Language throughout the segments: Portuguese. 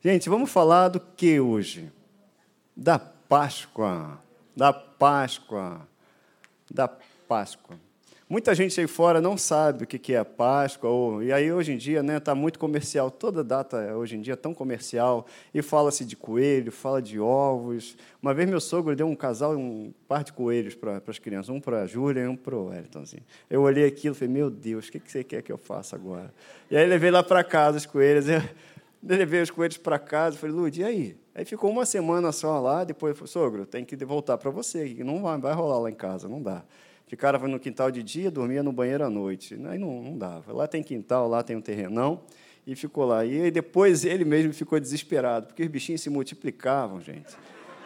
Gente, vamos falar do que hoje? Da Páscoa. Da Páscoa. Da Páscoa. Muita gente aí fora não sabe o que é a Páscoa, ou, e aí hoje em dia está né, tá muito comercial, toda data hoje em dia é tão comercial, e fala-se de coelho, fala de ovos. Uma vez meu sogro deu um casal, um par de coelhos para as crianças, um para a Júlia e um para o Wellingtonzinho. Eu olhei aquilo e falei, meu Deus, o que, que você quer que eu faça agora? E aí levei lá para casa os coelhos, levei os coelhos para casa, falei, Lud, e aí? Aí ficou uma semana só lá, depois falei, sogro, tem que voltar para você, não vai, vai rolar lá em casa, não dá. Ficava no quintal de dia, dormia no banheiro à noite. Aí não, não dava. Lá tem quintal, lá tem um terrenão. E ficou lá. E depois ele mesmo ficou desesperado, porque os bichinhos se multiplicavam, gente.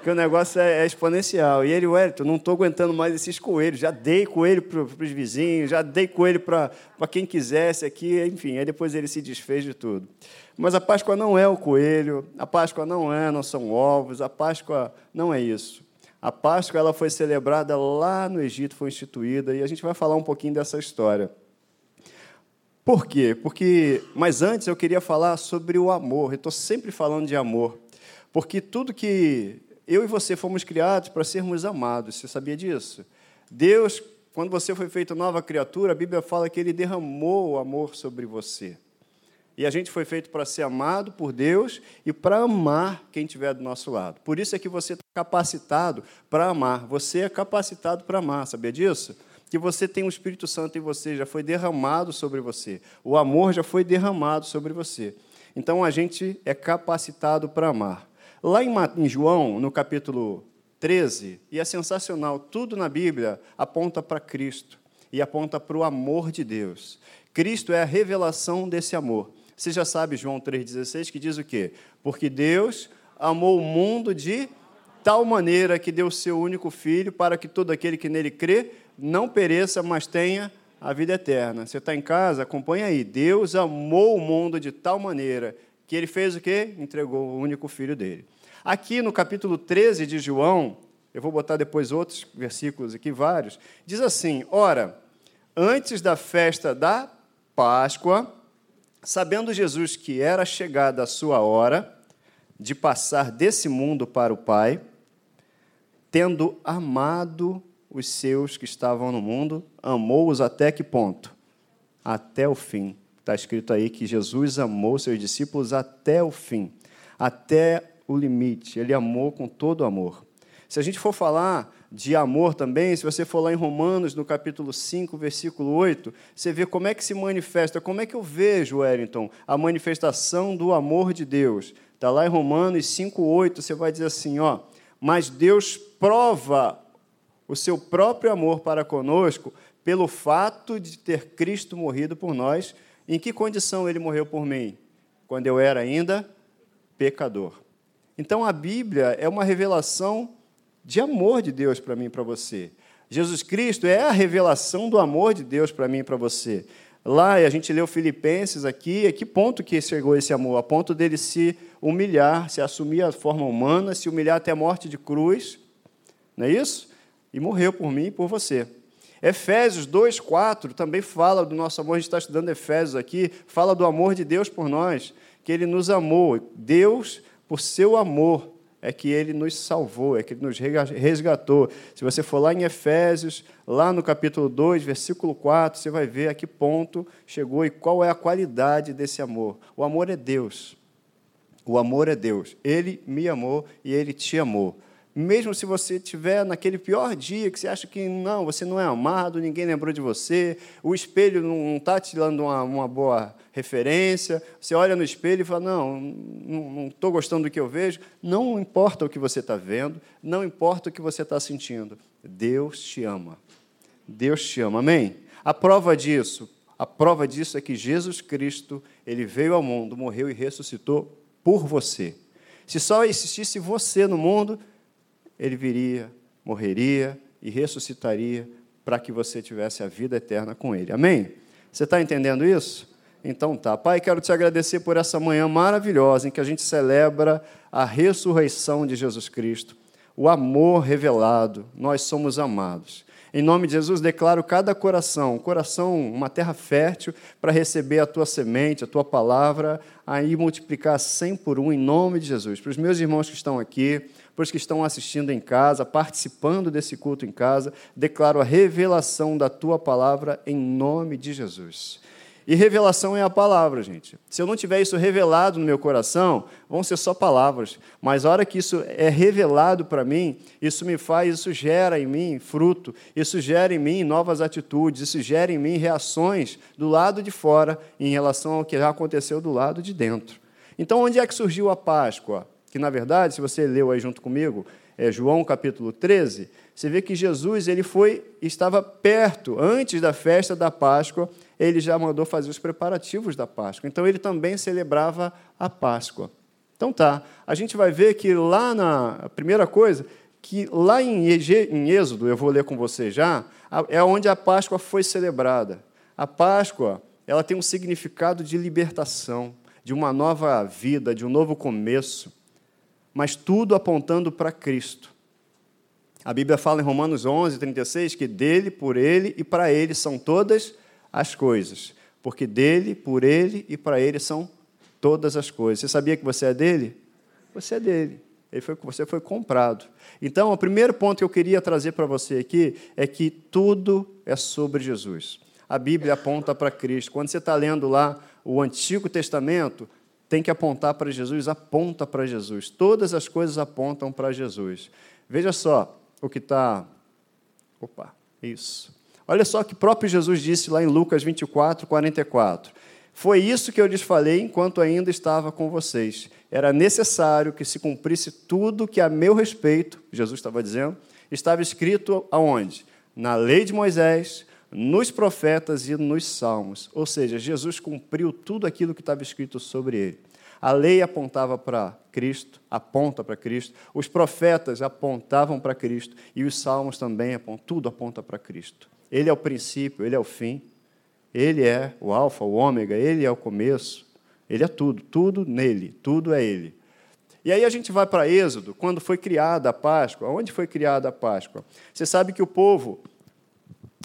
Porque o negócio é, é exponencial. E ele, Wellington, não estou aguentando mais esses coelhos. Já dei coelho para os vizinhos, já dei coelho para quem quisesse aqui. Enfim, aí depois ele se desfez de tudo. Mas a Páscoa não é o coelho, a Páscoa não é, não são ovos, a Páscoa não é isso. A Páscoa ela foi celebrada lá no Egito, foi instituída, e a gente vai falar um pouquinho dessa história. Por quê? Porque, mas antes eu queria falar sobre o amor. Eu estou sempre falando de amor, porque tudo que eu e você fomos criados para sermos amados. Você sabia disso? Deus, quando você foi feito nova criatura, a Bíblia fala que Ele derramou o amor sobre você. E a gente foi feito para ser amado por Deus e para amar quem estiver do nosso lado. Por isso é que você está capacitado para amar. Você é capacitado para amar, sabia disso? Que você tem o Espírito Santo em você, já foi derramado sobre você. O amor já foi derramado sobre você. Então a gente é capacitado para amar. Lá em João, no capítulo 13, e é sensacional, tudo na Bíblia aponta para Cristo e aponta para o amor de Deus. Cristo é a revelação desse amor. Você já sabe João 3,16 que diz o quê? Porque Deus amou o mundo de tal maneira que deu o seu único filho para que todo aquele que nele crê não pereça, mas tenha a vida eterna. Você está em casa? Acompanha aí. Deus amou o mundo de tal maneira que ele fez o quê? Entregou o único filho dele. Aqui no capítulo 13 de João, eu vou botar depois outros versículos aqui, vários, diz assim: Ora, antes da festa da Páscoa, Sabendo Jesus que era chegada a sua hora de passar desse mundo para o Pai, tendo amado os seus que estavam no mundo, amou-os até que ponto? Até o fim. Está escrito aí que Jesus amou seus discípulos até o fim, até o limite. Ele amou com todo amor. Se a gente for falar de amor também, se você for lá em Romanos, no capítulo 5, versículo 8, você vê como é que se manifesta, como é que eu vejo, Wellington, a manifestação do amor de Deus. Está lá em Romanos 5, 8, você vai dizer assim, ó, mas Deus prova o seu próprio amor para conosco pelo fato de ter Cristo morrido por nós. Em que condição ele morreu por mim? Quando eu era ainda pecador. Então a Bíblia é uma revelação de amor de Deus para mim e para você. Jesus Cristo é a revelação do amor de Deus para mim e para você. Lá, a gente leu Filipenses aqui, a que ponto que chegou esse amor? A ponto dele se humilhar, se assumir a forma humana, se humilhar até a morte de cruz, não é isso? E morreu por mim e por você. Efésios 2,4 também fala do nosso amor, a gente está estudando Efésios aqui, fala do amor de Deus por nós, que ele nos amou. Deus, por seu amor, é que ele nos salvou, é que ele nos resgatou. Se você for lá em Efésios, lá no capítulo 2, versículo 4, você vai ver a que ponto chegou e qual é a qualidade desse amor. O amor é Deus. O amor é Deus. Ele me amou e ele te amou. Mesmo se você estiver naquele pior dia que você acha que não, você não é amado, ninguém lembrou de você, o espelho não está te dando uma, uma boa referência, você olha no espelho e fala: Não, não estou gostando do que eu vejo. Não importa o que você está vendo, não importa o que você está sentindo. Deus te ama. Deus te ama. Amém? A prova disso, a prova disso é que Jesus Cristo, ele veio ao mundo, morreu e ressuscitou por você. Se só existisse você no mundo, ele viria, morreria e ressuscitaria para que você tivesse a vida eterna com ele. Amém? Você está entendendo isso? Então tá. Pai, quero te agradecer por essa manhã maravilhosa em que a gente celebra a ressurreição de Jesus Cristo, o amor revelado. Nós somos amados. Em nome de Jesus, declaro cada coração, coração, uma terra fértil, para receber a tua semente, a tua palavra, aí multiplicar cem por um, em nome de Jesus. Para os meus irmãos que estão aqui, para os que estão assistindo em casa, participando desse culto em casa, declaro a revelação da tua palavra em nome de Jesus. E revelação é a palavra, gente. Se eu não tiver isso revelado no meu coração, vão ser só palavras. Mas a hora que isso é revelado para mim, isso me faz, isso gera em mim fruto, isso gera em mim novas atitudes, isso gera em mim reações do lado de fora em relação ao que já aconteceu do lado de dentro. Então, onde é que surgiu a Páscoa? Que, na verdade, se você leu aí junto comigo, é João capítulo 13, você vê que Jesus ele foi estava perto, antes da festa da Páscoa, ele já mandou fazer os preparativos da Páscoa. Então ele também celebrava a Páscoa. Então tá, a gente vai ver que lá na primeira coisa, que lá em Êxodo, eu vou ler com você já, é onde a Páscoa foi celebrada. A Páscoa, ela tem um significado de libertação, de uma nova vida, de um novo começo, mas tudo apontando para Cristo. A Bíblia fala em Romanos 11, 36 que dele, por ele e para ele são todas as coisas, porque dele, por ele e para ele são todas as coisas. Você sabia que você é dele? Você é dele. Ele foi, você foi comprado. Então, o primeiro ponto que eu queria trazer para você aqui é que tudo é sobre Jesus. A Bíblia aponta para Cristo. Quando você está lendo lá o Antigo Testamento, tem que apontar para Jesus, aponta para Jesus. Todas as coisas apontam para Jesus. Veja só o que está. Opa, isso. Olha só que próprio Jesus disse lá em Lucas 24, 44. Foi isso que eu lhes falei enquanto ainda estava com vocês. Era necessário que se cumprisse tudo que a meu respeito, Jesus estava dizendo, estava escrito aonde? Na lei de Moisés, nos profetas e nos salmos. Ou seja, Jesus cumpriu tudo aquilo que estava escrito sobre ele. A lei apontava para Cristo, aponta para Cristo, os profetas apontavam para Cristo e os salmos também apontam, tudo aponta para Cristo. Ele é o princípio, ele é o fim. Ele é o alfa, o ômega, ele é o começo. Ele é tudo, tudo nele, tudo é ele. E aí a gente vai para Êxodo, quando foi criada a Páscoa. Onde foi criada a Páscoa? Você sabe que o povo,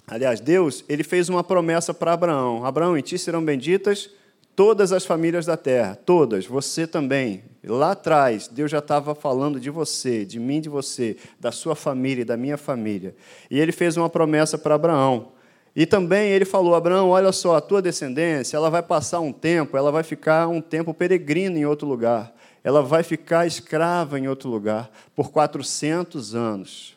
aliás, Deus, ele fez uma promessa para Abraão: Abraão, em ti serão benditas todas as famílias da terra, todas, você também. Lá atrás, Deus já estava falando de você, de mim, de você, da sua família e da minha família. E ele fez uma promessa para Abraão. E também ele falou: Abraão, olha só, a tua descendência, ela vai passar um tempo, ela vai ficar um tempo peregrino em outro lugar. Ela vai ficar escrava em outro lugar por 400 anos.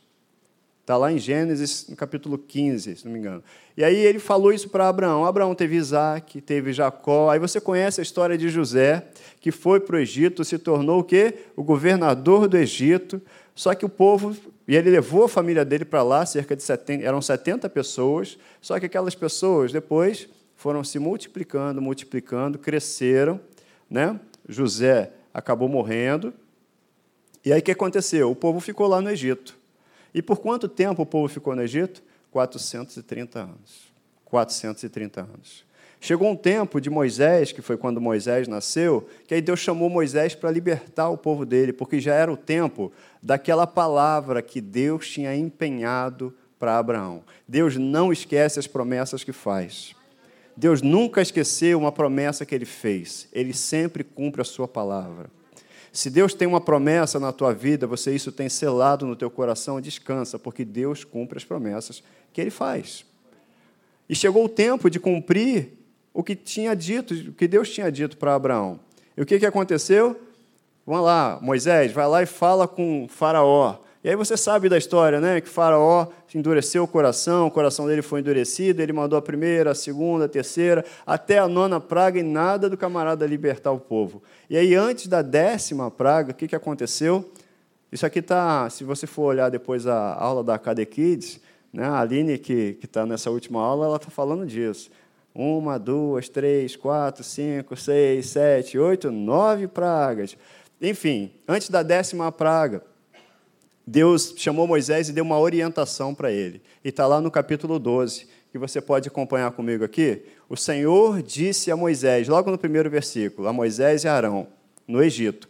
Está lá em Gênesis, no capítulo 15, se não me engano. E aí ele falou isso para Abraão. Abraão teve Isaac, teve Jacó. Aí você conhece a história de José, que foi para o Egito, se tornou o quê? O governador do Egito. Só que o povo, e ele levou a família dele para lá, cerca de 70, eram 70 pessoas. Só que aquelas pessoas depois foram se multiplicando, multiplicando, cresceram, né? José acabou morrendo. E aí o que aconteceu? O povo ficou lá no Egito. E por quanto tempo o povo ficou no Egito? 430 anos. 430 anos. Chegou um tempo de Moisés, que foi quando Moisés nasceu, que aí Deus chamou Moisés para libertar o povo dele, porque já era o tempo daquela palavra que Deus tinha empenhado para Abraão. Deus não esquece as promessas que faz. Deus nunca esqueceu uma promessa que ele fez. Ele sempre cumpre a sua palavra. Se Deus tem uma promessa na tua vida, você isso tem selado no teu coração, descansa, porque Deus cumpre as promessas que ele faz. E chegou o tempo de cumprir o que tinha dito, o que Deus tinha dito para Abraão. E o que, que aconteceu? Vamos lá, Moisés, vai lá e fala com Faraó. E aí você sabe da história, né? Que Faraó endureceu o coração, o coração dele foi endurecido, ele mandou a primeira, a segunda, a terceira, até a nona praga e nada do camarada libertar o povo. E aí, antes da décima praga, o que, que aconteceu? Isso aqui está, se você for olhar depois a aula da KD Kids, né? a Aline, que está nessa última aula, ela está falando disso. Uma, duas, três, quatro, cinco, seis, sete, oito, nove pragas. Enfim, antes da décima praga, Deus chamou Moisés e deu uma orientação para ele. E está lá no capítulo 12, que você pode acompanhar comigo aqui. O Senhor disse a Moisés, logo no primeiro versículo, a Moisés e Arão, no Egito: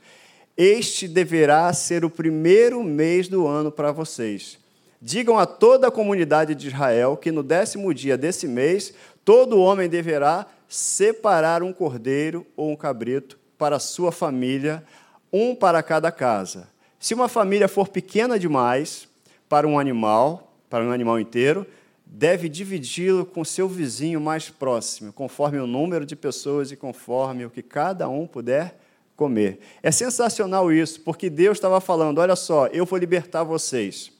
Este deverá ser o primeiro mês do ano para vocês. Digam a toda a comunidade de Israel que no décimo dia desse mês, todo homem deverá separar um cordeiro ou um cabrito para sua família, um para cada casa. Se uma família for pequena demais para um animal, para um animal inteiro, deve dividi-lo com seu vizinho mais próximo, conforme o número de pessoas e conforme o que cada um puder comer. É sensacional isso, porque Deus estava falando: olha só, eu vou libertar vocês.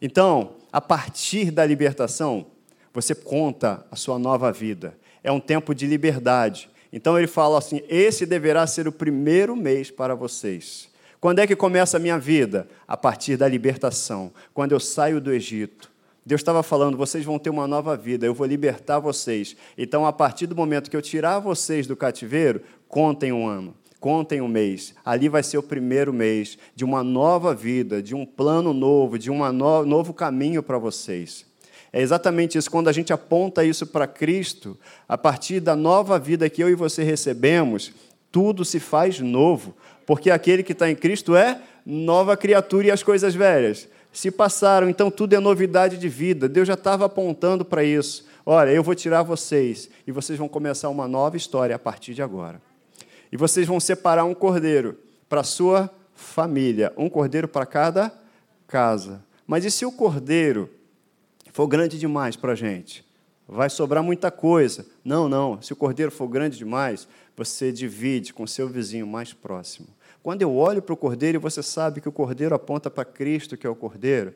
Então, a partir da libertação, você conta a sua nova vida. É um tempo de liberdade. Então ele fala assim: esse deverá ser o primeiro mês para vocês. Quando é que começa a minha vida? A partir da libertação, quando eu saio do Egito. Deus estava falando: vocês vão ter uma nova vida, eu vou libertar vocês. Então, a partir do momento que eu tirar vocês do cativeiro, contem um ano, contem um mês. Ali vai ser o primeiro mês de uma nova vida, de um plano novo, de um no novo caminho para vocês. É exatamente isso, quando a gente aponta isso para Cristo, a partir da nova vida que eu e você recebemos, tudo se faz novo, porque aquele que está em Cristo é nova criatura e as coisas velhas se passaram, então tudo é novidade de vida. Deus já estava apontando para isso. Olha, eu vou tirar vocês e vocês vão começar uma nova história a partir de agora. E vocês vão separar um cordeiro para sua família, um cordeiro para cada casa. Mas e se o cordeiro for grande demais para a gente? Vai sobrar muita coisa. Não, não. Se o cordeiro for grande demais, você divide com seu vizinho mais próximo. Quando eu olho para o cordeiro você sabe que o cordeiro aponta para Cristo, que é o cordeiro,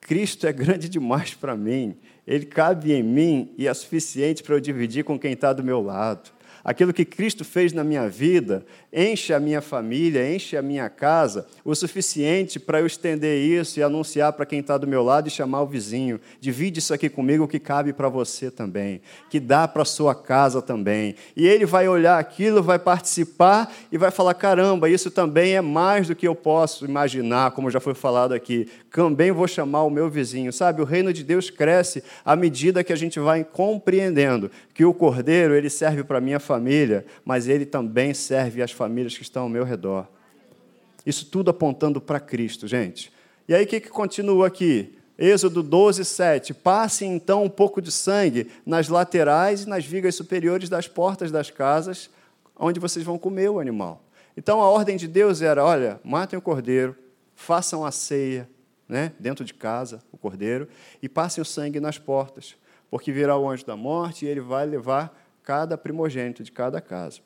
Cristo é grande demais para mim. Ele cabe em mim e é suficiente para eu dividir com quem está do meu lado aquilo que Cristo fez na minha vida, enche a minha família, enche a minha casa, o suficiente para eu estender isso e anunciar para quem está do meu lado e chamar o vizinho. Divide isso aqui comigo que cabe para você também, que dá para sua casa também. E ele vai olhar aquilo, vai participar e vai falar: caramba, isso também é mais do que eu posso imaginar, como já foi falado aqui. Também vou chamar o meu vizinho. Sabe, o reino de Deus cresce à medida que a gente vai compreendendo que o cordeiro ele serve para minha família família, mas ele também serve às famílias que estão ao meu redor. Isso tudo apontando para Cristo, gente. E aí o que, que continua aqui? Êxodo 12, 7. Passe então um pouco de sangue nas laterais e nas vigas superiores das portas das casas, onde vocês vão comer o animal. Então a ordem de Deus era: olha, matem o cordeiro, façam a ceia, né, dentro de casa, o cordeiro, e passem o sangue nas portas, porque virá o anjo da morte e ele vai levar cada primogênito de cada casa.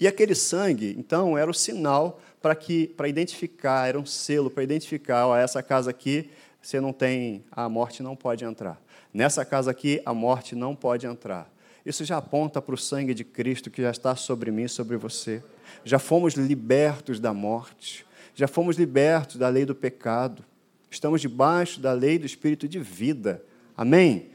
E aquele sangue, então, era o sinal para que para identificar, era um selo para identificar, ó, essa casa aqui, você não tem, a morte não pode entrar. Nessa casa aqui, a morte não pode entrar. Isso já aponta para o sangue de Cristo que já está sobre mim, sobre você. Já fomos libertos da morte, já fomos libertos da lei do pecado. Estamos debaixo da lei do espírito de vida. Amém?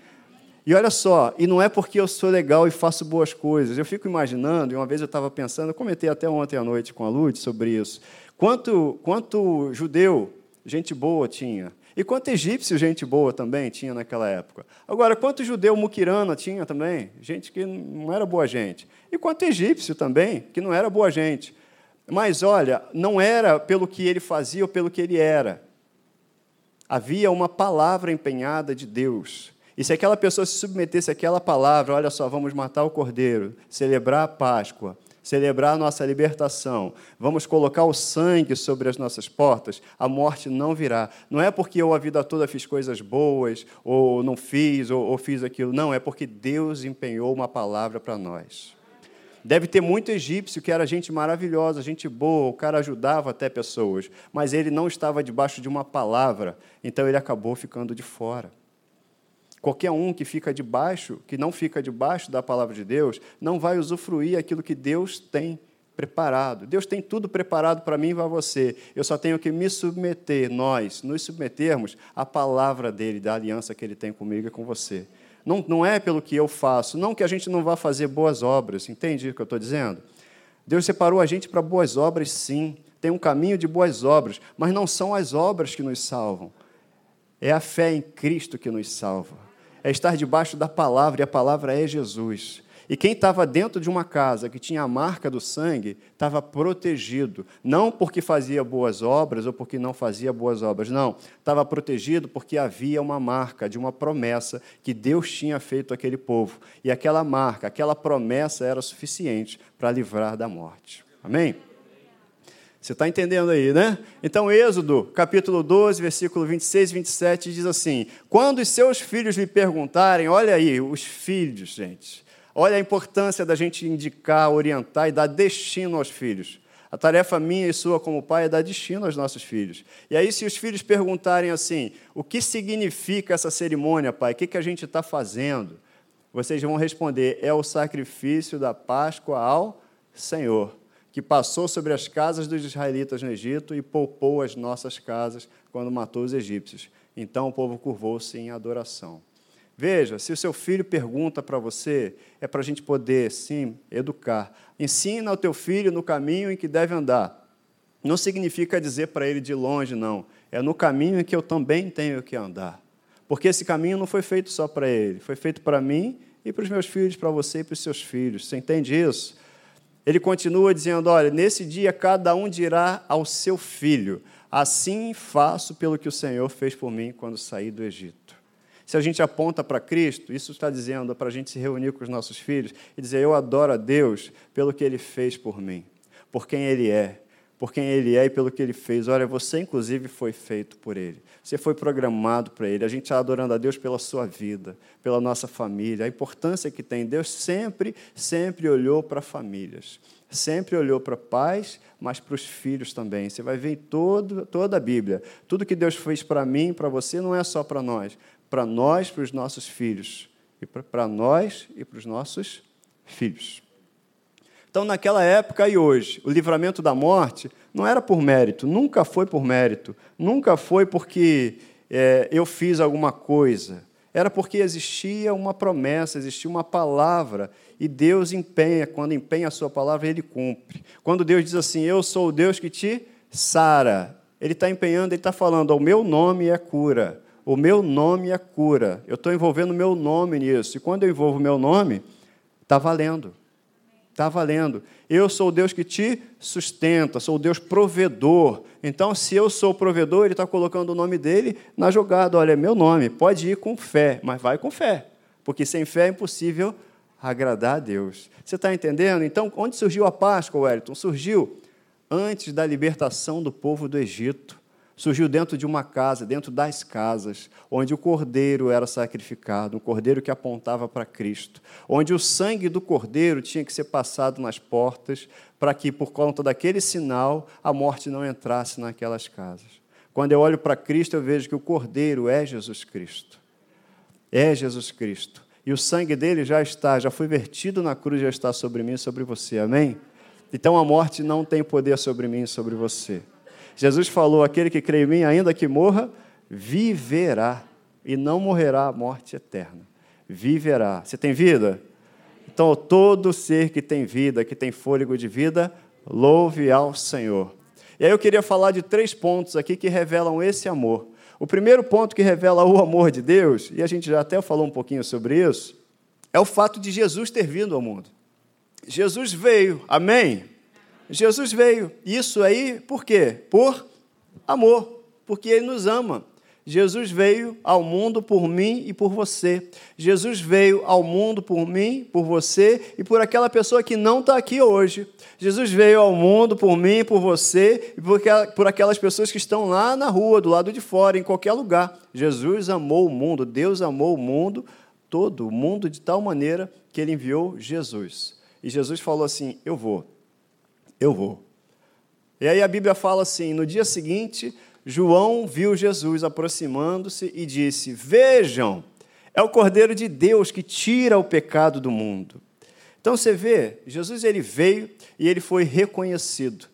E olha só, e não é porque eu sou legal e faço boas coisas. Eu fico imaginando, e uma vez eu estava pensando, eu comentei até ontem à noite com a Lud sobre isso. Quanto, quanto judeu, gente boa tinha. E quanto egípcio, gente boa também tinha naquela época. Agora, quanto judeu muquirana tinha também? Gente que não era boa gente. E quanto egípcio também, que não era boa gente. Mas olha, não era pelo que ele fazia ou pelo que ele era. Havia uma palavra empenhada de Deus e se aquela pessoa se submetesse àquela palavra, olha só, vamos matar o cordeiro, celebrar a Páscoa, celebrar a nossa libertação, vamos colocar o sangue sobre as nossas portas, a morte não virá. Não é porque eu a vida toda fiz coisas boas, ou não fiz, ou, ou fiz aquilo. Não, é porque Deus empenhou uma palavra para nós. Deve ter muito egípcio que era gente maravilhosa, gente boa, o cara ajudava até pessoas, mas ele não estava debaixo de uma palavra, então ele acabou ficando de fora. Qualquer um que fica debaixo, que não fica debaixo da palavra de Deus, não vai usufruir aquilo que Deus tem preparado. Deus tem tudo preparado para mim e para você. Eu só tenho que me submeter, nós, nos submetermos à palavra dele, da aliança que ele tem comigo e com você. Não, não é pelo que eu faço, não que a gente não vá fazer boas obras, entende o que eu estou dizendo? Deus separou a gente para boas obras, sim. Tem um caminho de boas obras, mas não são as obras que nos salvam. É a fé em Cristo que nos salva é estar debaixo da palavra, e a palavra é Jesus. E quem estava dentro de uma casa que tinha a marca do sangue estava protegido, não porque fazia boas obras ou porque não fazia boas obras, não. Estava protegido porque havia uma marca de uma promessa que Deus tinha feito àquele povo. E aquela marca, aquela promessa era suficiente para livrar da morte. Amém? Você está entendendo aí, né? Então, Êxodo, capítulo 12, versículo 26 e 27, diz assim: Quando os seus filhos lhe perguntarem, olha aí, os filhos, gente, olha a importância da gente indicar, orientar e dar destino aos filhos. A tarefa minha e sua como pai é dar destino aos nossos filhos. E aí, se os filhos perguntarem assim: o que significa essa cerimônia, pai? O que, que a gente está fazendo? Vocês vão responder: é o sacrifício da Páscoa ao Senhor que passou sobre as casas dos israelitas no Egito e poupou as nossas casas quando matou os egípcios. Então o povo curvou-se em adoração. Veja, se o seu filho pergunta para você, é para a gente poder, sim, educar. Ensina o teu filho no caminho em que deve andar. Não significa dizer para ele de longe, não. É no caminho em que eu também tenho que andar. Porque esse caminho não foi feito só para ele, foi feito para mim e para os meus filhos, para você e para os seus filhos. Você entende isso? Ele continua dizendo: Olha, nesse dia cada um dirá ao seu filho: Assim faço pelo que o Senhor fez por mim quando saí do Egito. Se a gente aponta para Cristo, isso está dizendo para a gente se reunir com os nossos filhos e dizer: Eu adoro a Deus pelo que ele fez por mim, por quem ele é, por quem ele é e pelo que ele fez. Olha, você inclusive foi feito por ele. Você foi programado para Ele. A gente está adorando a Deus pela sua vida, pela nossa família, a importância que tem. Deus sempre, sempre olhou para famílias. Sempre olhou para pais, mas para os filhos também. Você vai ver em todo, toda a Bíblia. Tudo que Deus fez para mim, para você, não é só para nós. Para nós, para os nossos filhos. E para nós e para os nossos filhos. Então, naquela época e hoje, o livramento da morte não era por mérito, nunca foi por mérito, nunca foi porque é, eu fiz alguma coisa. Era porque existia uma promessa, existia uma palavra, e Deus empenha, quando empenha a sua palavra, ele cumpre. Quando Deus diz assim: Eu sou o Deus que te sara, ele está empenhando, ele está falando: O meu nome é cura, o meu nome é cura, eu estou envolvendo o meu nome nisso, e quando eu envolvo o meu nome, está valendo. Está valendo. Eu sou o Deus que te sustenta, sou o Deus provedor. Então, se eu sou o provedor, ele está colocando o nome dele na jogada. Olha, é meu nome. Pode ir com fé, mas vai com fé. Porque sem fé é impossível agradar a Deus. Você está entendendo? Então, onde surgiu a Páscoa, Wellington? Surgiu antes da libertação do povo do Egito surgiu dentro de uma casa, dentro das casas, onde o cordeiro era sacrificado, um cordeiro que apontava para Cristo, onde o sangue do cordeiro tinha que ser passado nas portas, para que, por conta daquele sinal, a morte não entrasse naquelas casas. Quando eu olho para Cristo, eu vejo que o cordeiro é Jesus Cristo. É Jesus Cristo. E o sangue dele já está, já foi vertido na cruz, já está sobre mim e sobre você. Amém? Então a morte não tem poder sobre mim e sobre você. Jesus falou: aquele que crê em mim, ainda que morra, viverá e não morrerá a morte eterna. Viverá. Você tem vida? Então, todo ser que tem vida, que tem fôlego de vida, louve ao Senhor. E aí eu queria falar de três pontos aqui que revelam esse amor. O primeiro ponto que revela o amor de Deus, e a gente já até falou um pouquinho sobre isso, é o fato de Jesus ter vindo ao mundo. Jesus veio, amém? Jesus veio. Isso aí, por quê? Por amor, porque Ele nos ama. Jesus veio ao mundo por mim e por você. Jesus veio ao mundo por mim, por você e por aquela pessoa que não está aqui hoje. Jesus veio ao mundo por mim, por você e por, por aquelas pessoas que estão lá na rua, do lado de fora, em qualquer lugar. Jesus amou o mundo, Deus amou o mundo todo, o mundo de tal maneira que ele enviou Jesus. E Jesus falou assim: Eu vou, eu vou. E aí a Bíblia fala assim: no dia seguinte, João viu Jesus aproximando-se e disse: Vejam, é o Cordeiro de Deus que tira o pecado do mundo. Então você vê, Jesus ele veio e ele foi reconhecido.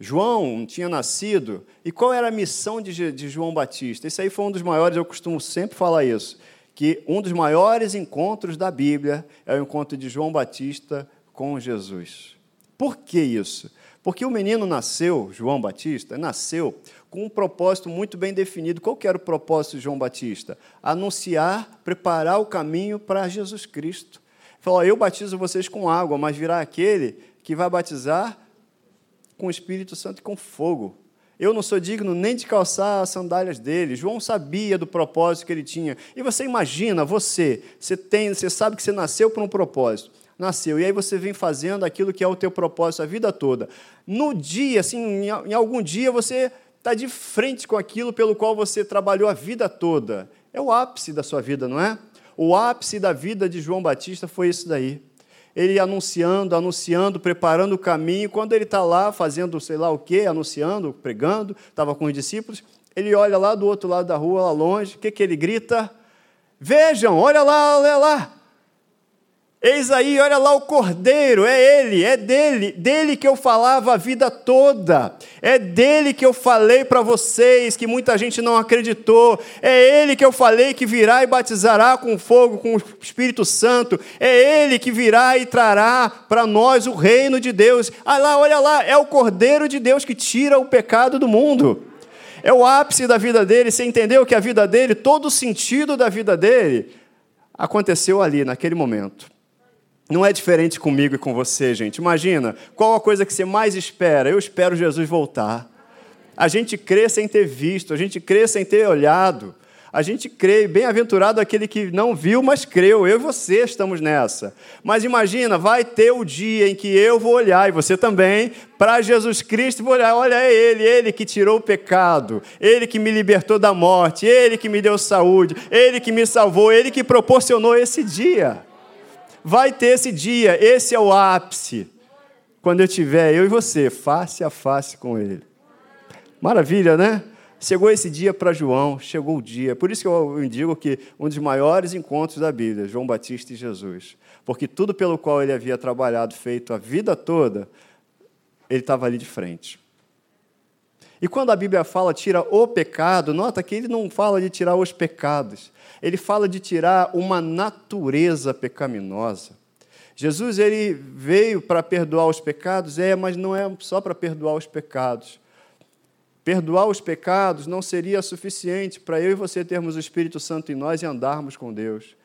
João tinha nascido, e qual era a missão de, de João Batista? Esse aí foi um dos maiores, eu costumo sempre falar isso, que um dos maiores encontros da Bíblia é o encontro de João Batista com Jesus. Por que isso? Porque o menino nasceu, João Batista, nasceu com um propósito muito bem definido. Qual era o propósito de João Batista? Anunciar, preparar o caminho para Jesus Cristo. Falou: Eu batizo vocês com água, mas virá aquele que vai batizar com o Espírito Santo e com fogo. Eu não sou digno nem de calçar as sandálias dele. João sabia do propósito que ele tinha. E você imagina, você, você tem, você sabe que você nasceu por um propósito. Nasceu, e aí você vem fazendo aquilo que é o teu propósito a vida toda. No dia, assim, em algum dia, você está de frente com aquilo pelo qual você trabalhou a vida toda. É o ápice da sua vida, não é? O ápice da vida de João Batista foi isso daí ele anunciando, anunciando, preparando o caminho. Quando ele está lá fazendo sei lá o quê, anunciando, pregando, estava com os discípulos, ele olha lá do outro lado da rua, lá longe, o que, que ele grita? Vejam, olha lá, olha lá, Eis aí, olha lá o cordeiro, é ele, é dele, dele que eu falava a vida toda, é dele que eu falei para vocês, que muita gente não acreditou, é ele que eu falei que virá e batizará com fogo, com o Espírito Santo, é ele que virá e trará para nós o reino de Deus. Ah lá, olha lá, é o cordeiro de Deus que tira o pecado do mundo. É o ápice da vida dele, você entendeu que a vida dele, todo o sentido da vida dele, aconteceu ali, naquele momento. Não é diferente comigo e com você, gente. Imagina, qual a coisa que você mais espera? Eu espero Jesus voltar. A gente crê sem ter visto, a gente crê sem ter olhado. A gente crê, bem-aventurado aquele que não viu, mas creu. Eu e você estamos nessa. Mas imagina, vai ter o dia em que eu vou olhar, e você também, para Jesus Cristo e vou olhar: olha, é Ele, Ele que tirou o pecado, Ele que me libertou da morte, Ele que me deu saúde, Ele que me salvou, Ele que proporcionou esse dia. Vai ter esse dia, esse é o ápice. Quando eu tiver, eu e você, face a face com Ele. Maravilha, né? Chegou esse dia para João, chegou o dia. Por isso que eu digo que um dos maiores encontros da Bíblia, João Batista e Jesus. Porque tudo pelo qual ele havia trabalhado, feito a vida toda, ele estava ali de frente. E quando a Bíblia fala tira o pecado, nota que ele não fala de tirar os pecados ele fala de tirar uma natureza pecaminosa. Jesus ele veio para perdoar os pecados, é, mas não é só para perdoar os pecados. Perdoar os pecados não seria suficiente para eu e você termos o Espírito Santo em nós e andarmos com Deus.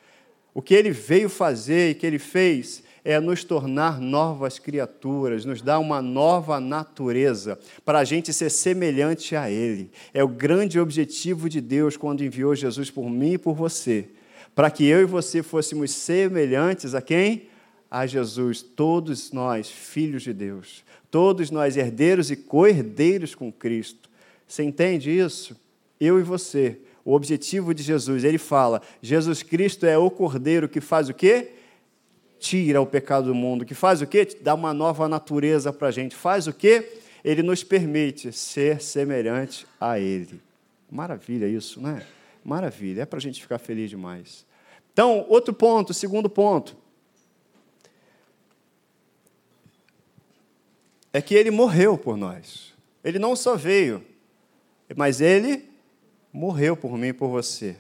O que ele veio fazer e que ele fez é nos tornar novas criaturas, nos dar uma nova natureza, para a gente ser semelhante a Ele. É o grande objetivo de Deus quando enviou Jesus por mim e por você, para que eu e você fôssemos semelhantes a quem? A Jesus, todos nós, filhos de Deus, todos nós, herdeiros e co-herdeiros com Cristo. Você entende isso? Eu e você. O objetivo de Jesus, ele fala: Jesus Cristo é o Cordeiro que faz o quê? Tira o pecado do mundo, que faz o quê? Dá uma nova natureza para a gente. Faz o quê? Ele nos permite ser semelhante a Ele. Maravilha isso, não é? Maravilha, é para a gente ficar feliz demais. Então, outro ponto, segundo ponto. É que ele morreu por nós. Ele não só veio, mas ele morreu por mim e por você.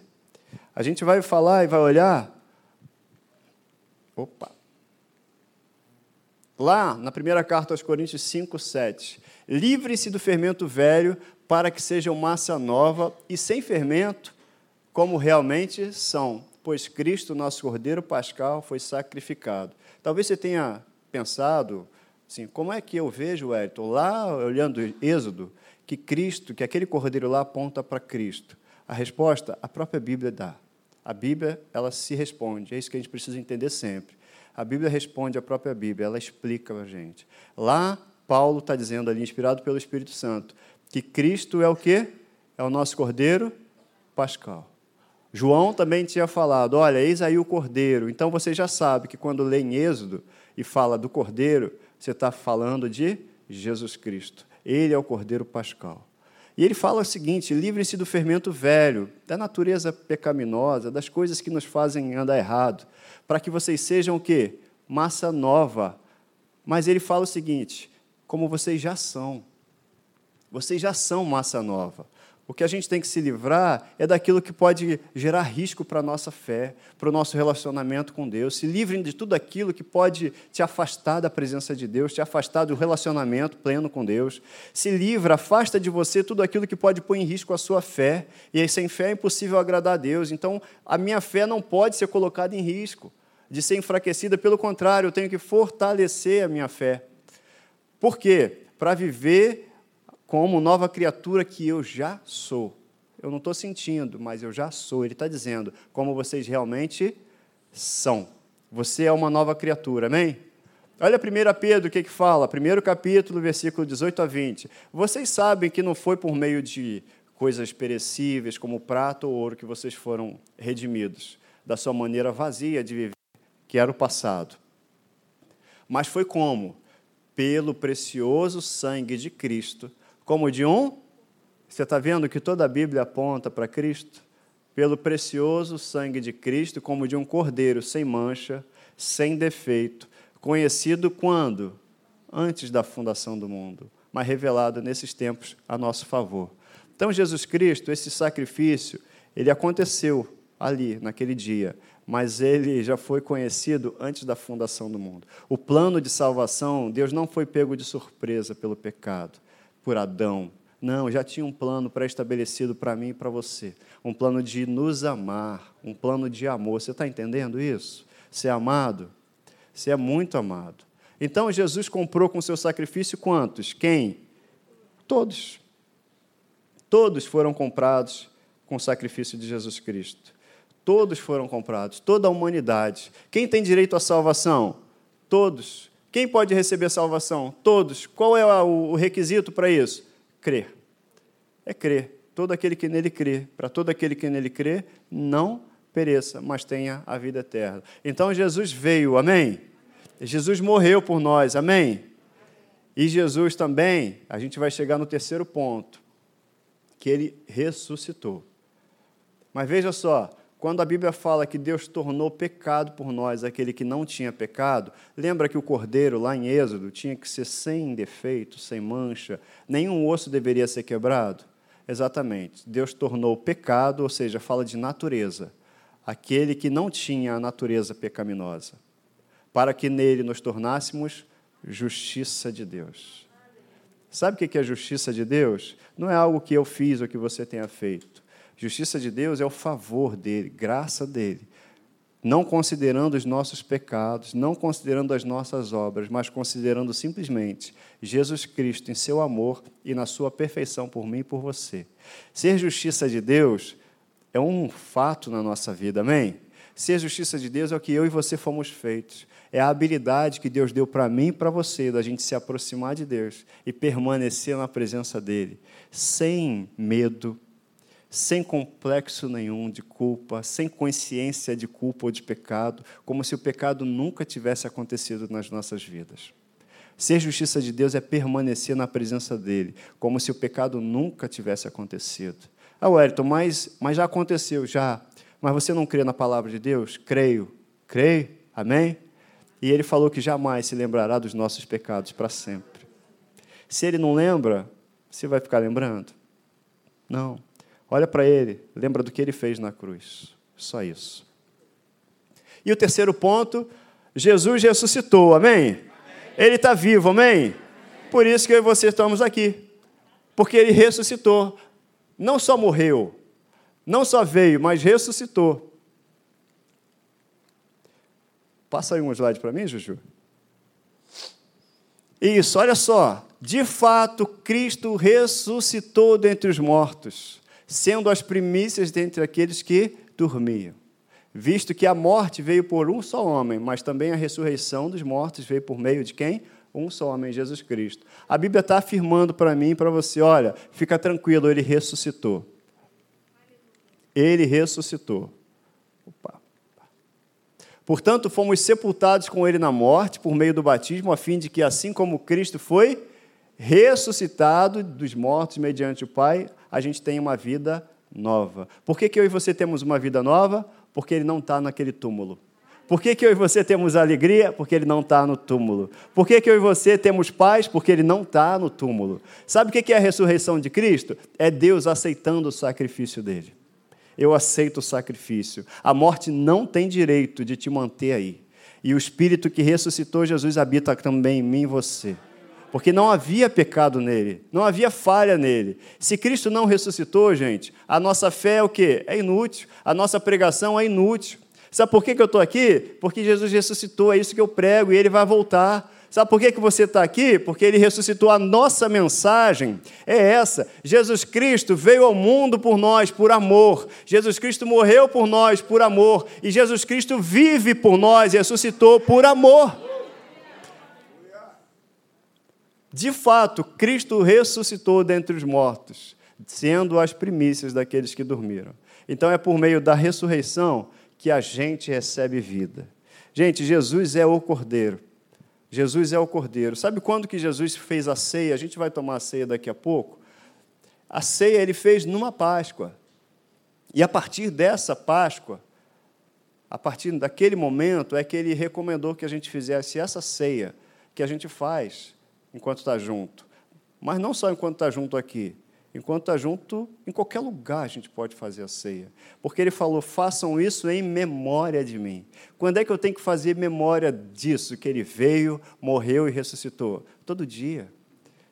A gente vai falar e vai olhar Opa! Lá, na primeira carta aos Coríntios 5, 7. Livre-se do fermento velho, para que sejam massa nova e sem fermento, como realmente são, pois Cristo, nosso Cordeiro Pascal, foi sacrificado. Talvez você tenha pensado, assim, como é que eu vejo, Elton, lá olhando Êxodo, que Cristo, que aquele Cordeiro lá aponta para Cristo? A resposta, a própria Bíblia dá. A Bíblia, ela se responde, é isso que a gente precisa entender sempre. A Bíblia responde a própria Bíblia, ela explica para a gente. Lá, Paulo está dizendo ali, inspirado pelo Espírito Santo, que Cristo é o quê? É o nosso Cordeiro Pascal. João também tinha falado, olha, eis aí o Cordeiro. Então você já sabe que quando lê em Êxodo e fala do Cordeiro, você está falando de Jesus Cristo. Ele é o Cordeiro Pascal. E ele fala o seguinte: livre-se do fermento velho, da natureza pecaminosa, das coisas que nos fazem andar errado, para que vocês sejam o quê? Massa nova. Mas ele fala o seguinte: como vocês já são. Vocês já são massa nova. O que a gente tem que se livrar é daquilo que pode gerar risco para a nossa fé, para o nosso relacionamento com Deus. Se livrem de tudo aquilo que pode te afastar da presença de Deus, te afastar do relacionamento pleno com Deus. Se livra, afasta de você tudo aquilo que pode pôr em risco a sua fé. E aí, sem fé é impossível agradar a Deus. Então, a minha fé não pode ser colocada em risco. de ser enfraquecida, pelo contrário, eu tenho que fortalecer a minha fé. Por quê? Para viver como nova criatura que eu já sou. Eu não estou sentindo, mas eu já sou. Ele está dizendo como vocês realmente são. Você é uma nova criatura, amém? Olha 1 Pedro o que, que fala, primeiro capítulo, versículo 18 a 20. Vocês sabem que não foi por meio de coisas perecíveis, como prata ou ouro, que vocês foram redimidos da sua maneira vazia de viver, que era o passado. Mas foi como? Pelo precioso sangue de Cristo, como de um. Você está vendo que toda a Bíblia aponta para Cristo? Pelo precioso sangue de Cristo, como de um cordeiro sem mancha, sem defeito, conhecido quando? Antes da fundação do mundo, mas revelado nesses tempos a nosso favor. Então, Jesus Cristo, esse sacrifício, ele aconteceu ali, naquele dia, mas ele já foi conhecido antes da fundação do mundo. O plano de salvação, Deus não foi pego de surpresa pelo pecado, por Adão. Não, já tinha um plano pré-estabelecido para mim e para você. Um plano de nos amar, um plano de amor. Você está entendendo isso? Ser amado? Você é muito amado. Então Jesus comprou com seu sacrifício quantos? Quem? Todos. Todos foram comprados com o sacrifício de Jesus Cristo. Todos foram comprados, toda a humanidade. Quem tem direito à salvação? Todos. Quem pode receber salvação? Todos. Qual é o requisito para isso? Crer. É crer. Todo aquele que nele crê. Para todo aquele que nele crê, não pereça, mas tenha a vida eterna. Então Jesus veio, amém? Jesus morreu por nós, amém? E Jesus também, a gente vai chegar no terceiro ponto que ele ressuscitou. Mas veja só, quando a Bíblia fala que Deus tornou pecado por nós aquele que não tinha pecado, lembra que o cordeiro, lá em Êxodo, tinha que ser sem defeito, sem mancha, nenhum osso deveria ser quebrado? Exatamente. Deus tornou pecado, ou seja, fala de natureza, aquele que não tinha a natureza pecaminosa, para que nele nos tornássemos justiça de Deus. Sabe o que é justiça de Deus? Não é algo que eu fiz ou que você tenha feito. Justiça de Deus é o favor dele, graça dele. Não considerando os nossos pecados, não considerando as nossas obras, mas considerando simplesmente Jesus Cristo em seu amor e na sua perfeição por mim e por você. Ser justiça de Deus é um fato na nossa vida, amém? Ser justiça de Deus é o que eu e você fomos feitos é a habilidade que Deus deu para mim e para você, da gente se aproximar de Deus e permanecer na presença dEle, sem medo, sem complexo nenhum de culpa, sem consciência de culpa ou de pecado, como se o pecado nunca tivesse acontecido nas nossas vidas. Ser justiça de Deus é permanecer na presença dEle, como se o pecado nunca tivesse acontecido. Ah, Wellington, mas, mas já aconteceu, já. Mas você não crê na palavra de Deus? Creio. Creio. Amém? E ele falou que jamais se lembrará dos nossos pecados para sempre. Se ele não lembra, você vai ficar lembrando? Não. Olha para ele, lembra do que ele fez na cruz. Só isso. E o terceiro ponto, Jesus ressuscitou, amém? amém. Ele está vivo, amém? amém? Por isso que eu e você estamos aqui. Porque ele ressuscitou. Não só morreu, não só veio, mas ressuscitou. Passa aí um slide para mim, Juju. Isso, olha só. De fato, Cristo ressuscitou dentre os mortos, sendo as primícias dentre aqueles que dormiam. Visto que a morte veio por um só homem, mas também a ressurreição dos mortos veio por meio de quem? Um só homem, Jesus Cristo. A Bíblia está afirmando para mim e para você: olha, fica tranquilo, ele ressuscitou. Ele ressuscitou. Opa. Portanto, fomos sepultados com ele na morte por meio do batismo, a fim de que, assim como Cristo foi ressuscitado dos mortos mediante o Pai, a gente tenha uma vida nova. Por que, que eu e você temos uma vida nova? Porque ele não está naquele túmulo. Por que, que eu e você temos alegria? Porque ele não está no túmulo. Por que, que eu e você temos paz? Porque ele não está no túmulo. Sabe o que é a ressurreição de Cristo? É Deus aceitando o sacrifício dele eu aceito o sacrifício. A morte não tem direito de te manter aí. E o Espírito que ressuscitou Jesus habita também em mim e você. Porque não havia pecado nele, não havia falha nele. Se Cristo não ressuscitou, gente, a nossa fé é o quê? É inútil. A nossa pregação é inútil. Sabe por que, que eu estou aqui? Porque Jesus ressuscitou, é isso que eu prego, e ele vai voltar. Sabe por que, que você está aqui? Porque ele ressuscitou. A nossa mensagem é essa. Jesus Cristo veio ao mundo por nós, por amor. Jesus Cristo morreu por nós, por amor. E Jesus Cristo vive por nós, ressuscitou por amor. De fato, Cristo ressuscitou dentre os mortos, sendo as primícias daqueles que dormiram. Então é por meio da ressurreição que a gente recebe vida. Gente, Jesus é o Cordeiro. Jesus é o Cordeiro. Sabe quando que Jesus fez a ceia? A gente vai tomar a ceia daqui a pouco. A ceia ele fez numa Páscoa. E a partir dessa Páscoa, a partir daquele momento, é que ele recomendou que a gente fizesse essa ceia que a gente faz enquanto está junto. Mas não só enquanto está junto aqui. Enquanto está junto, em qualquer lugar a gente pode fazer a ceia. Porque ele falou: façam isso em memória de mim. Quando é que eu tenho que fazer memória disso? Que ele veio, morreu e ressuscitou? Todo dia.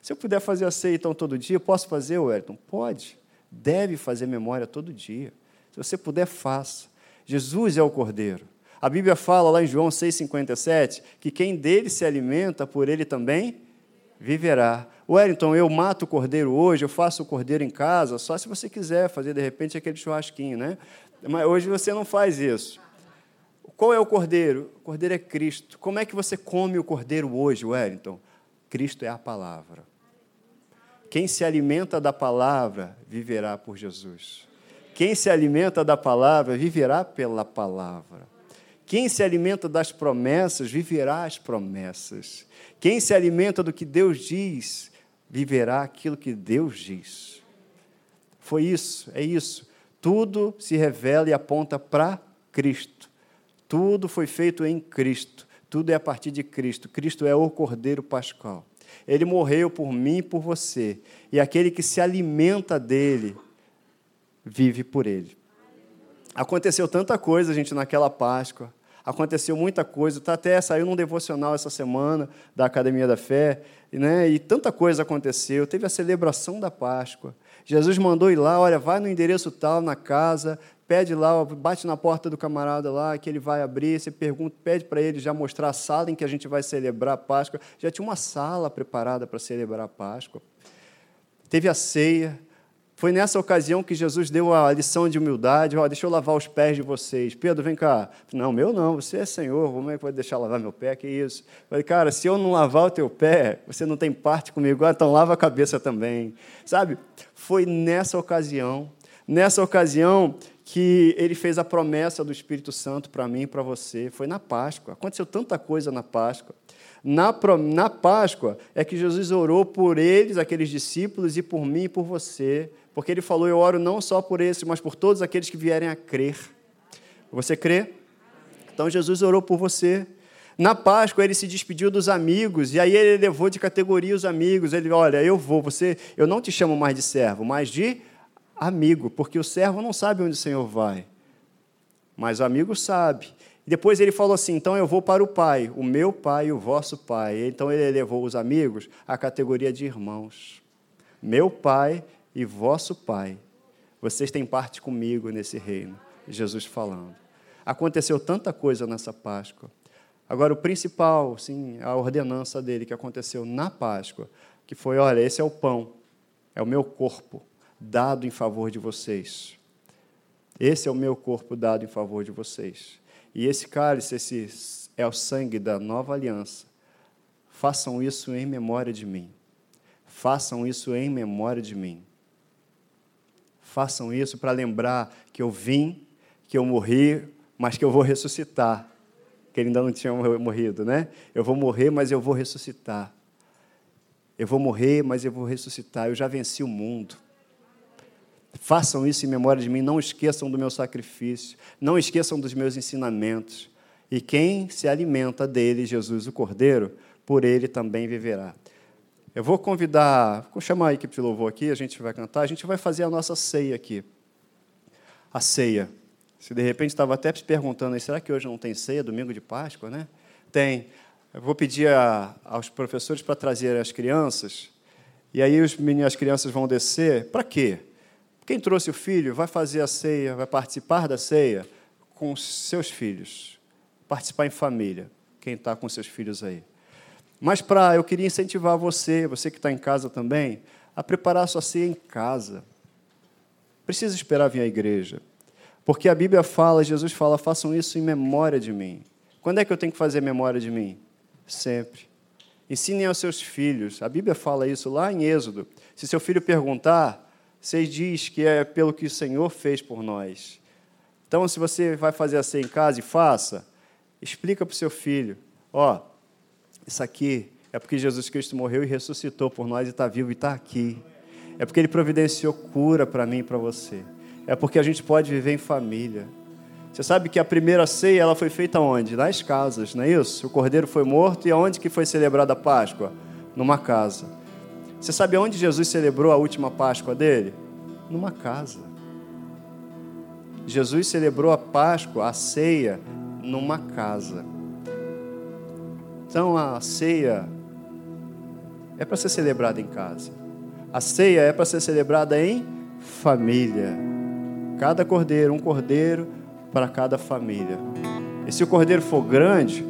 Se eu puder fazer a ceia então todo dia, posso fazer, Wellington? Pode. Deve fazer memória todo dia. Se você puder, faça. Jesus é o Cordeiro. A Bíblia fala lá em João 6,57 que quem dele se alimenta, por ele também viverá. Wellington, eu mato o cordeiro hoje, eu faço o cordeiro em casa, só se você quiser fazer, de repente, aquele churrasquinho, né? Mas hoje você não faz isso. Qual é o cordeiro? O cordeiro é Cristo. Como é que você come o cordeiro hoje, Wellington? Cristo é a palavra. Quem se alimenta da palavra viverá por Jesus. Quem se alimenta da palavra viverá pela palavra. Quem se alimenta das promessas viverá as promessas. Quem se alimenta do que Deus diz viverá aquilo que Deus diz. Foi isso, é isso. Tudo se revela e aponta para Cristo. Tudo foi feito em Cristo. Tudo é a partir de Cristo. Cristo é o Cordeiro Pascal. Ele morreu por mim e por você. E aquele que se alimenta dele vive por ele. Aconteceu tanta coisa, gente, naquela Páscoa. Aconteceu muita coisa. Tá até saiu num devocional essa semana da Academia da Fé né? e tanta coisa aconteceu. Teve a celebração da Páscoa. Jesus mandou ir lá, olha, vai no endereço tal, na casa, pede lá, bate na porta do camarada lá, que ele vai abrir, você pergunta, pede para ele já mostrar a sala em que a gente vai celebrar a Páscoa. Já tinha uma sala preparada para celebrar a Páscoa. Teve a ceia, foi nessa ocasião que Jesus deu a lição de humildade. Oh, deixa eu lavar os pés de vocês. Pedro, vem cá. Não, meu não, você é Senhor. Como é que pode deixar lavar meu pé? Que isso? falei, cara, se eu não lavar o teu pé, você não tem parte comigo. Ah, então lava a cabeça também. Sabe? Foi nessa ocasião, nessa ocasião que ele fez a promessa do Espírito Santo para mim e para você. Foi na Páscoa. Aconteceu tanta coisa na Páscoa. Na, na Páscoa é que Jesus orou por eles, aqueles discípulos, e por mim e por você porque ele falou: Eu oro não só por esse, mas por todos aqueles que vierem a crer. Você crê? Então Jesus orou por você. Na Páscoa ele se despediu dos amigos e aí ele levou de categoria os amigos. Ele, olha, eu vou, você, eu não te chamo mais de servo, mas de amigo, porque o servo não sabe onde o Senhor vai, mas o amigo sabe. E depois ele falou assim: então eu vou para o Pai, o meu Pai e o vosso Pai. Então ele levou os amigos à categoria de irmãos. Meu Pai e vosso Pai. Vocês têm parte comigo nesse reino. Jesus falando. Aconteceu tanta coisa nessa Páscoa. Agora, o principal, sim, a ordenança dele que aconteceu na Páscoa, que foi: olha, esse é o pão, é o meu corpo dado em favor de vocês. Esse é o meu corpo dado em favor de vocês. E esse cálice, esse é o sangue da nova aliança. Façam isso em memória de mim. Façam isso em memória de mim. Façam isso para lembrar que eu vim, que eu morri, mas que eu vou ressuscitar. Que ele ainda não tinha morrido, né? Eu vou morrer, mas eu vou ressuscitar. Eu vou morrer, mas eu vou ressuscitar. Eu já venci o mundo. Façam isso em memória de mim. Não esqueçam do meu sacrifício. Não esqueçam dos meus ensinamentos. E quem se alimenta dele, Jesus o Cordeiro, por ele também viverá. Eu vou convidar, vou chamar a equipe de louvor aqui, a gente vai cantar, a gente vai fazer a nossa ceia aqui. A ceia. Se de repente estava até se perguntando, será que hoje não tem ceia, domingo de Páscoa, né? Tem. Eu vou pedir a, aos professores para trazer as crianças, e aí os meninos, as crianças vão descer. Para quê? Quem trouxe o filho vai fazer a ceia, vai participar da ceia com seus filhos, participar em família, quem está com seus filhos aí. Mas para, eu queria incentivar você, você que está em casa também, a preparar a sua ceia em casa. Precisa esperar vir à igreja. Porque a Bíblia fala, Jesus fala, façam isso em memória de mim. Quando é que eu tenho que fazer memória de mim? Sempre. Ensinem aos seus filhos. A Bíblia fala isso lá em Êxodo. Se seu filho perguntar, você diz que é pelo que o Senhor fez por nós. Então, se você vai fazer assim em casa e faça, explica para o seu filho: ó, isso aqui é porque Jesus Cristo morreu e ressuscitou por nós e está vivo e está aqui. É porque Ele providenciou cura para mim e para você. É porque a gente pode viver em família. Você sabe que a primeira ceia ela foi feita onde? Nas casas, não é isso? O cordeiro foi morto e aonde que foi celebrada a Páscoa? Numa casa. Você sabe aonde Jesus celebrou a última Páscoa dele? Numa casa. Jesus celebrou a Páscoa, a ceia, numa casa. Então a ceia é para ser celebrada em casa. A ceia é para ser celebrada em família. Cada cordeiro, um cordeiro para cada família. E se o cordeiro for grande,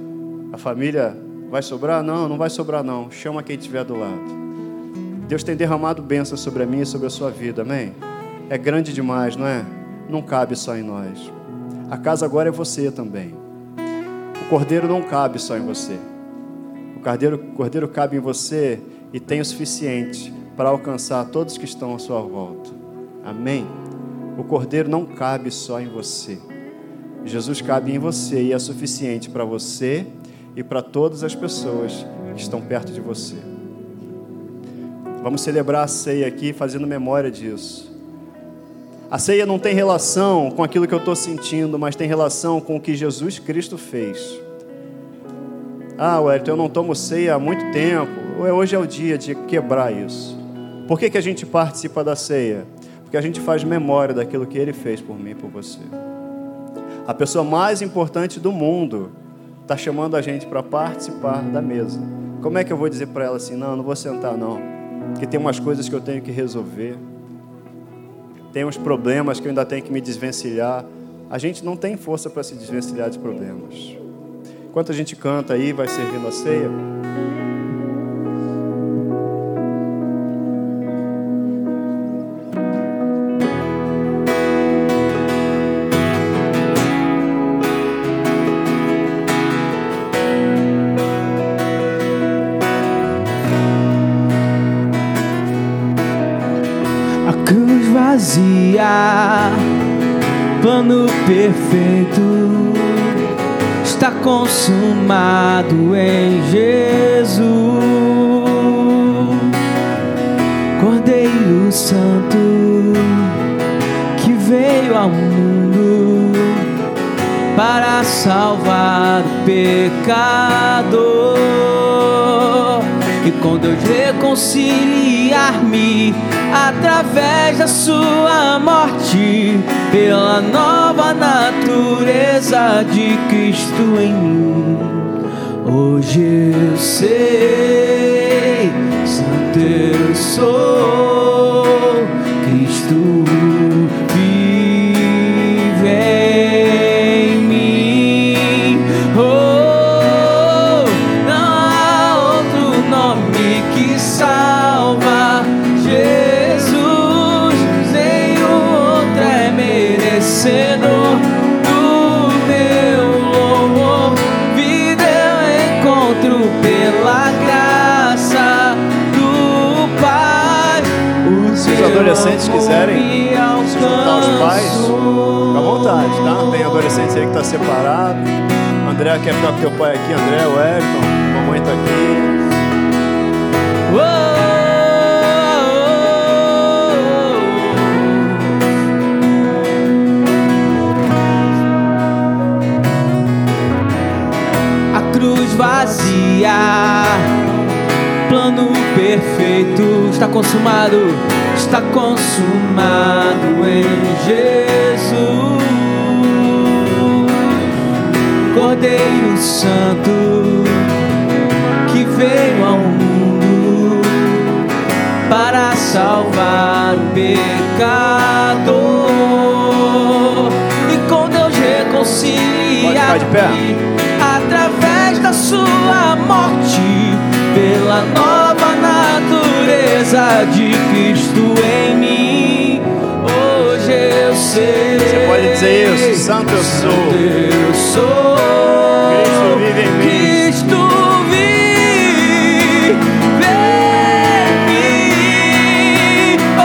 a família vai sobrar? Não, não vai sobrar não. Chama quem estiver do lado. Deus tem derramado bênçãos sobre a minha e sobre a sua vida, amém? É grande demais, não é? Não cabe só em nós. A casa agora é você também. O cordeiro não cabe só em você. O cordeiro, cordeiro cabe em você e tem o suficiente para alcançar todos que estão à sua volta. Amém? O cordeiro não cabe só em você. Jesus cabe em você e é suficiente para você e para todas as pessoas que estão perto de você. Vamos celebrar a ceia aqui fazendo memória disso. A ceia não tem relação com aquilo que eu estou sentindo, mas tem relação com o que Jesus Cristo fez. Ah, Wellington, eu não tomo ceia há muito tempo. Hoje é o dia de quebrar isso. Por que, que a gente participa da ceia? Porque a gente faz memória daquilo que Ele fez por mim e por você. A pessoa mais importante do mundo está chamando a gente para participar da mesa. Como é que eu vou dizer para ela assim: não, não vou sentar, não, porque tem umas coisas que eu tenho que resolver, tem uns problemas que eu ainda tenho que me desvencilhar. A gente não tem força para se desvencilhar de problemas. Enquanto a gente canta aí, vai servindo a ceia. vazia, plano perfeito consumado em Jesus, Cordeiro Santo que veio ao mundo para salvar o pecador e com Deus reconciliar-me através da sua morte, pela nova natureza de Cristo em mim. Hoje eu sei, santo eu sou, adolescentes quiserem juntar os pais, fica à vontade, tá? Tem adolescentes aí que está separado. André quer ficar com teu pai aqui, André, o Wellington, mamãe está aqui. A cruz vazia, plano perfeito está consumado está consumado em Jesus. Cordeiro Santo que veio ao mundo para salvar o pecador e com Deus reconciliar-me através da sua morte pela nova natureza de Cristo em mim. Hoje eu sei. Você pode dizer isso, Santo eu sou. Eu sou. Cristo vive em mim. Cristo vive em mim. Oh,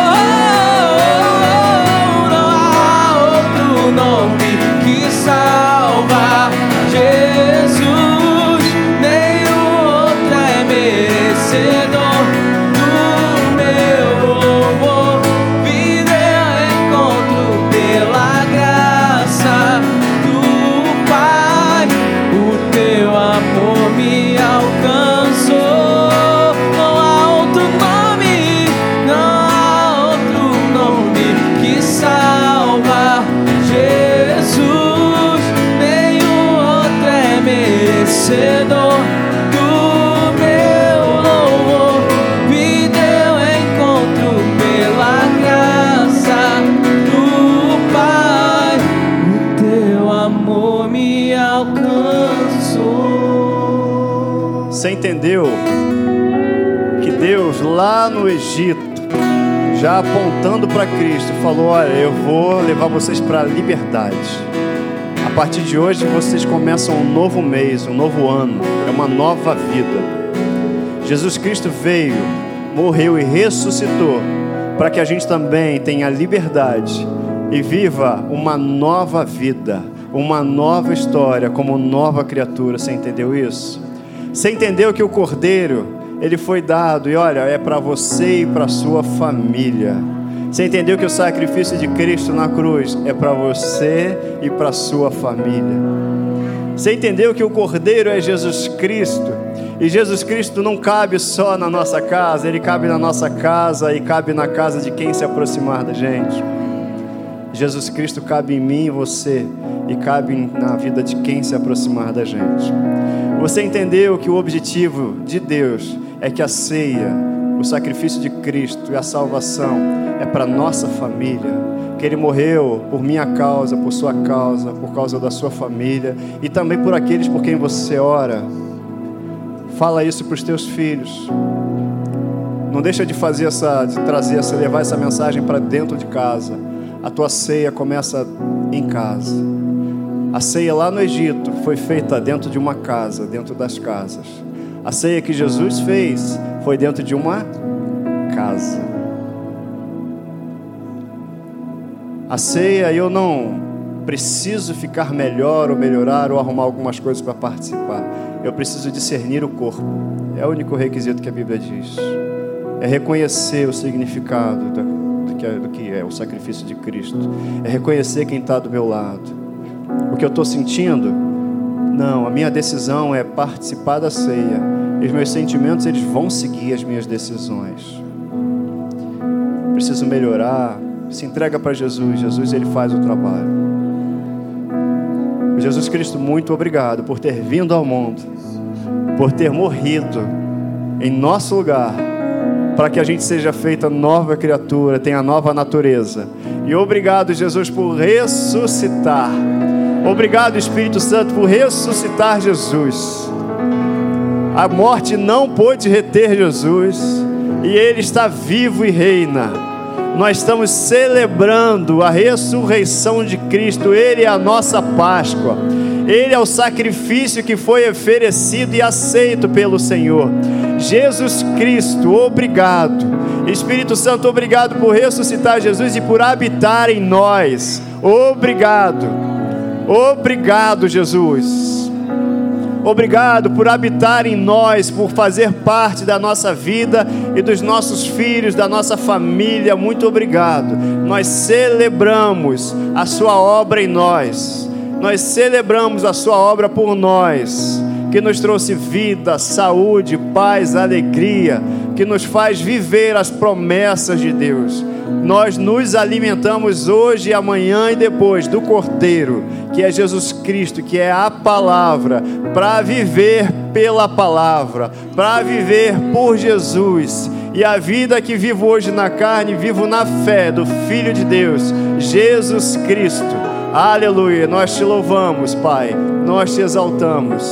não há outro nome que salva Jesus. Nenhum outro é merecedor Você entendeu que Deus lá no Egito, já apontando para Cristo, falou: Olha, eu vou levar vocês para a liberdade. A partir de hoje vocês começam um novo mês, um novo ano, é uma nova vida. Jesus Cristo veio, morreu e ressuscitou para que a gente também tenha liberdade e viva uma nova vida, uma nova história como nova criatura. Você entendeu isso? Você entendeu que o Cordeiro, ele foi dado e olha, é para você e para sua família. Você entendeu que o sacrifício de Cristo na cruz é para você e para sua família. Você entendeu que o Cordeiro é Jesus Cristo e Jesus Cristo não cabe só na nossa casa, ele cabe na nossa casa e cabe na casa de quem se aproximar da gente. Jesus Cristo cabe em mim e você e cabe na vida de quem se aproximar da gente. Você entendeu que o objetivo de Deus é que a ceia, o sacrifício de Cristo e a salvação é para nossa família. Que Ele morreu por minha causa, por sua causa, por causa da sua família e também por aqueles por quem você ora. Fala isso para os teus filhos. Não deixa de fazer essa, de trazer essa, levar essa mensagem para dentro de casa. A tua ceia começa em casa. A ceia lá no Egito foi feita dentro de uma casa, dentro das casas. A ceia que Jesus fez foi dentro de uma casa. A ceia eu não preciso ficar melhor ou melhorar ou arrumar algumas coisas para participar. Eu preciso discernir o corpo. É o único requisito que a Bíblia diz. É reconhecer o significado do que é, do que é o sacrifício de Cristo. É reconhecer quem está do meu lado. Que eu estou sentindo? Não, a minha decisão é participar da ceia. E os meus sentimentos eles vão seguir as minhas decisões. Preciso melhorar. Se entrega para Jesus. Jesus ele faz o trabalho. Jesus Cristo, muito obrigado por ter vindo ao mundo, por ter morrido em nosso lugar, para que a gente seja feita nova criatura, tenha nova natureza. E obrigado, Jesus, por ressuscitar. Obrigado, Espírito Santo, por ressuscitar Jesus. A morte não pôde reter Jesus, e Ele está vivo e reina nós estamos celebrando a ressurreição de Cristo, Ele é a nossa Páscoa, Ele é o sacrifício que foi oferecido e aceito pelo Senhor. Jesus Cristo, obrigado. Espírito Santo, obrigado por ressuscitar Jesus e por habitar em nós. Obrigado, obrigado, Jesus. Obrigado por habitar em nós, por fazer parte da nossa vida e dos nossos filhos, da nossa família. Muito obrigado. Nós celebramos a Sua obra em nós. Nós celebramos a Sua obra por nós, que nos trouxe vida, saúde, paz, alegria, que nos faz viver as promessas de Deus. Nós nos alimentamos hoje, amanhã e depois do Cordeiro, que é Jesus Cristo, que é a palavra, para viver pela palavra, para viver por Jesus. E a vida que vivo hoje na carne, vivo na fé do Filho de Deus, Jesus Cristo. Aleluia. Nós te louvamos, Pai. Nós te exaltamos.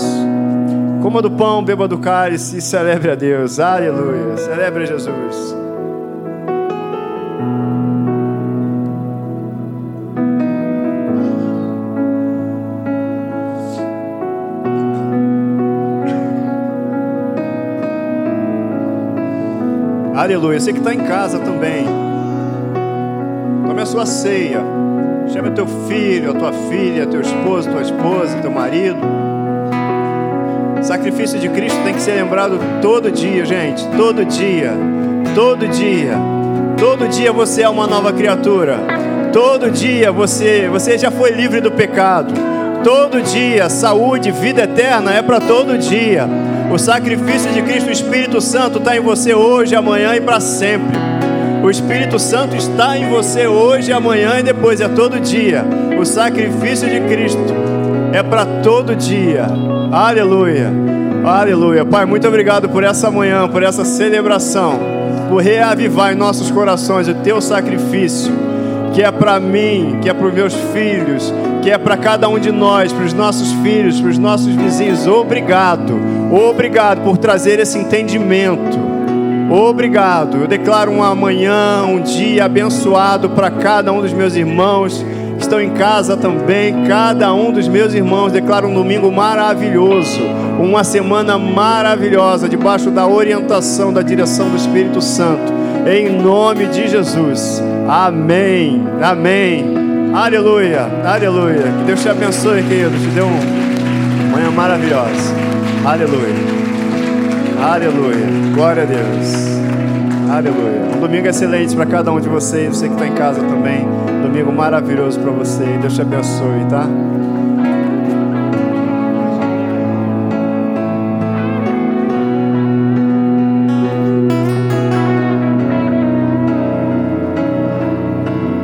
Coma do pão, beba do cálice e celebre a Deus. Aleluia. Celebre Jesus. Aleluia. Você que está em casa também. Tome a sua ceia. Chame teu filho, a tua filha, teu esposo, tua esposa, teu marido. O sacrifício de Cristo tem que ser lembrado todo dia, gente. Todo dia. Todo dia. Todo dia você é uma nova criatura. Todo dia você, você já foi livre do pecado. Todo dia, saúde, vida eterna é para todo dia. O sacrifício de Cristo, o Espírito Santo está em você hoje, amanhã e para sempre. O Espírito Santo está em você hoje, amanhã e depois, é todo dia. O sacrifício de Cristo é para todo dia. Aleluia. Aleluia. Pai, muito obrigado por essa manhã, por essa celebração, por reavivar em nossos corações o teu sacrifício, que é para mim, que é para os meus filhos, que é para cada um de nós, para os nossos filhos, para os nossos vizinhos. Obrigado. Obrigado por trazer esse entendimento. Obrigado. Eu declaro um amanhã, um dia abençoado para cada um dos meus irmãos que estão em casa também. Cada um dos meus irmãos declaro um domingo maravilhoso, uma semana maravilhosa, debaixo da orientação, da direção do Espírito Santo. Em nome de Jesus. Amém. Amém. Aleluia. Aleluia. Que Deus te abençoe, querido. Te dê uma manhã maravilhosa. Aleluia. Aleluia. Glória a Deus. Aleluia. Um domingo excelente para cada um de vocês. Você que está em casa também. Domingo maravilhoso para você. Deus te abençoe, tá?